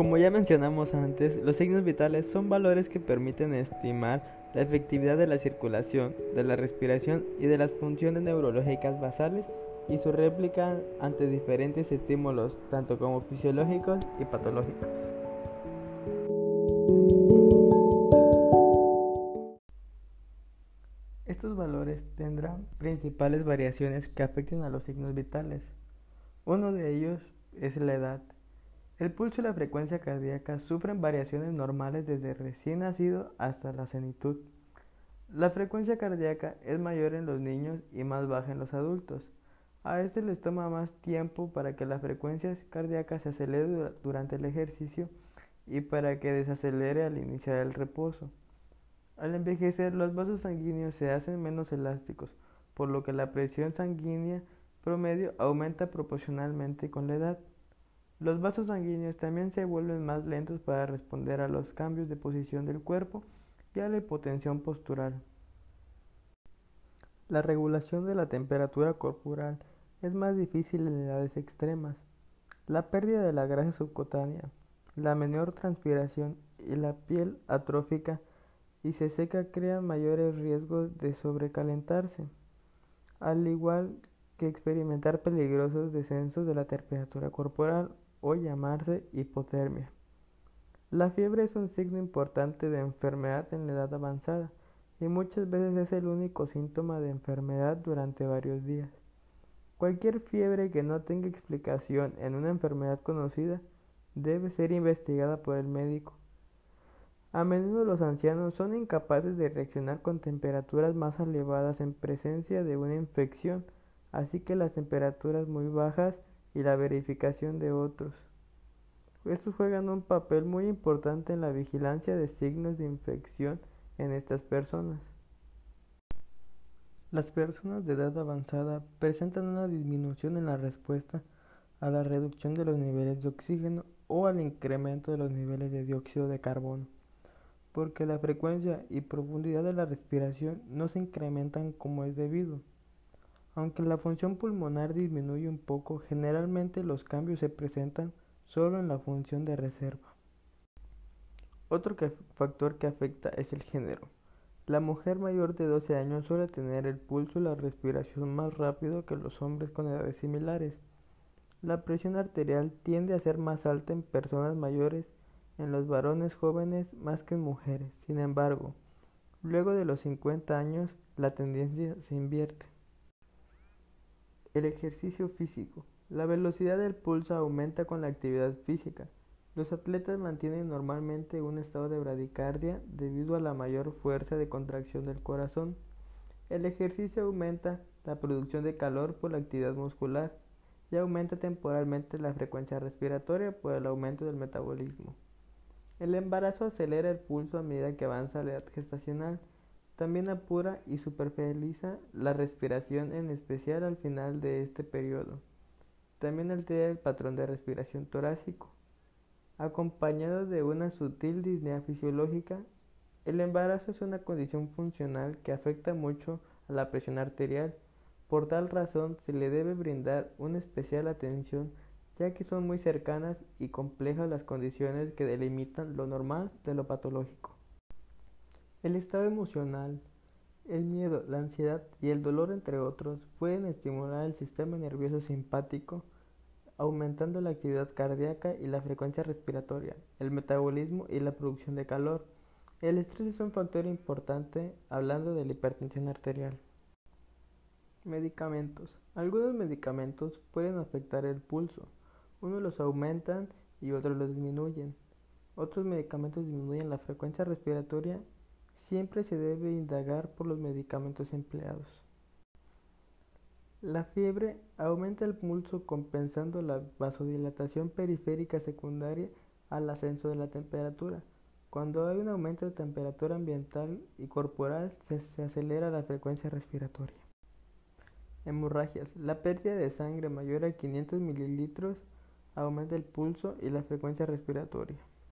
Como ya mencionamos antes, los signos vitales son valores que permiten estimar la efectividad de la circulación, de la respiración y de las funciones neurológicas basales y su réplica ante diferentes estímulos, tanto como fisiológicos y patológicos. Estos valores tendrán principales variaciones que afecten a los signos vitales. Uno de ellos es la edad. El pulso y la frecuencia cardíaca sufren variaciones normales desde recién nacido hasta la senitud. La frecuencia cardíaca es mayor en los niños y más baja en los adultos. A este les toma más tiempo para que la frecuencia cardíaca se acelere durante el ejercicio y para que desacelere al iniciar el reposo. Al envejecer, los vasos sanguíneos se hacen menos elásticos, por lo que la presión sanguínea promedio aumenta proporcionalmente con la edad. Los vasos sanguíneos también se vuelven más lentos para responder a los cambios de posición del cuerpo y a la hipotensión postural. La regulación de la temperatura corporal es más difícil en edades extremas. La pérdida de la grasa subcutánea, la menor transpiración y la piel atrófica y se seca crean mayores riesgos de sobrecalentarse, al igual que experimentar peligrosos descensos de la temperatura corporal o llamarse hipotermia. La fiebre es un signo importante de enfermedad en la edad avanzada y muchas veces es el único síntoma de enfermedad durante varios días. Cualquier fiebre que no tenga explicación en una enfermedad conocida debe ser investigada por el médico. A menudo los ancianos son incapaces de reaccionar con temperaturas más elevadas en presencia de una infección, así que las temperaturas muy bajas y la verificación de otros. Estos juegan un papel muy importante en la vigilancia de signos de infección en estas personas. Las personas de edad avanzada presentan una disminución en la respuesta a la reducción de los niveles de oxígeno o al incremento de los niveles de dióxido de carbono, porque la frecuencia y profundidad de la respiración no se incrementan como es debido. Aunque la función pulmonar disminuye un poco, generalmente los cambios se presentan solo en la función de reserva. Otro factor que afecta es el género. La mujer mayor de 12 años suele tener el pulso y la respiración más rápido que los hombres con edades similares. La presión arterial tiende a ser más alta en personas mayores, en los varones jóvenes más que en mujeres. Sin embargo, luego de los 50 años, la tendencia se invierte. El ejercicio físico. La velocidad del pulso aumenta con la actividad física. Los atletas mantienen normalmente un estado de bradicardia debido a la mayor fuerza de contracción del corazón. El ejercicio aumenta la producción de calor por la actividad muscular y aumenta temporalmente la frecuencia respiratoria por el aumento del metabolismo. El embarazo acelera el pulso a medida que avanza la edad gestacional también apura y superficializa la respiración, en especial al final de este periodo. También altera el patrón de respiración torácico. Acompañado de una sutil disnea fisiológica, el embarazo es una condición funcional que afecta mucho a la presión arterial. Por tal razón se le debe brindar una especial atención ya que son muy cercanas y complejas las condiciones que delimitan lo normal de lo patológico. El estado emocional, el miedo, la ansiedad y el dolor, entre otros, pueden estimular el sistema nervioso simpático, aumentando la actividad cardíaca y la frecuencia respiratoria, el metabolismo y la producción de calor. El estrés es un factor importante hablando de la hipertensión arterial. Medicamentos. Algunos medicamentos pueden afectar el pulso. Unos los aumentan y otros los disminuyen. Otros medicamentos disminuyen la frecuencia respiratoria Siempre se debe indagar por los medicamentos empleados. La fiebre aumenta el pulso compensando la vasodilatación periférica secundaria al ascenso de la temperatura. Cuando hay un aumento de temperatura ambiental y corporal, se, acelera la frecuencia respiratoria. Hemorragias. La pérdida de sangre mayor a 500 mililitros aumenta el pulso y la frecuencia respiratoria.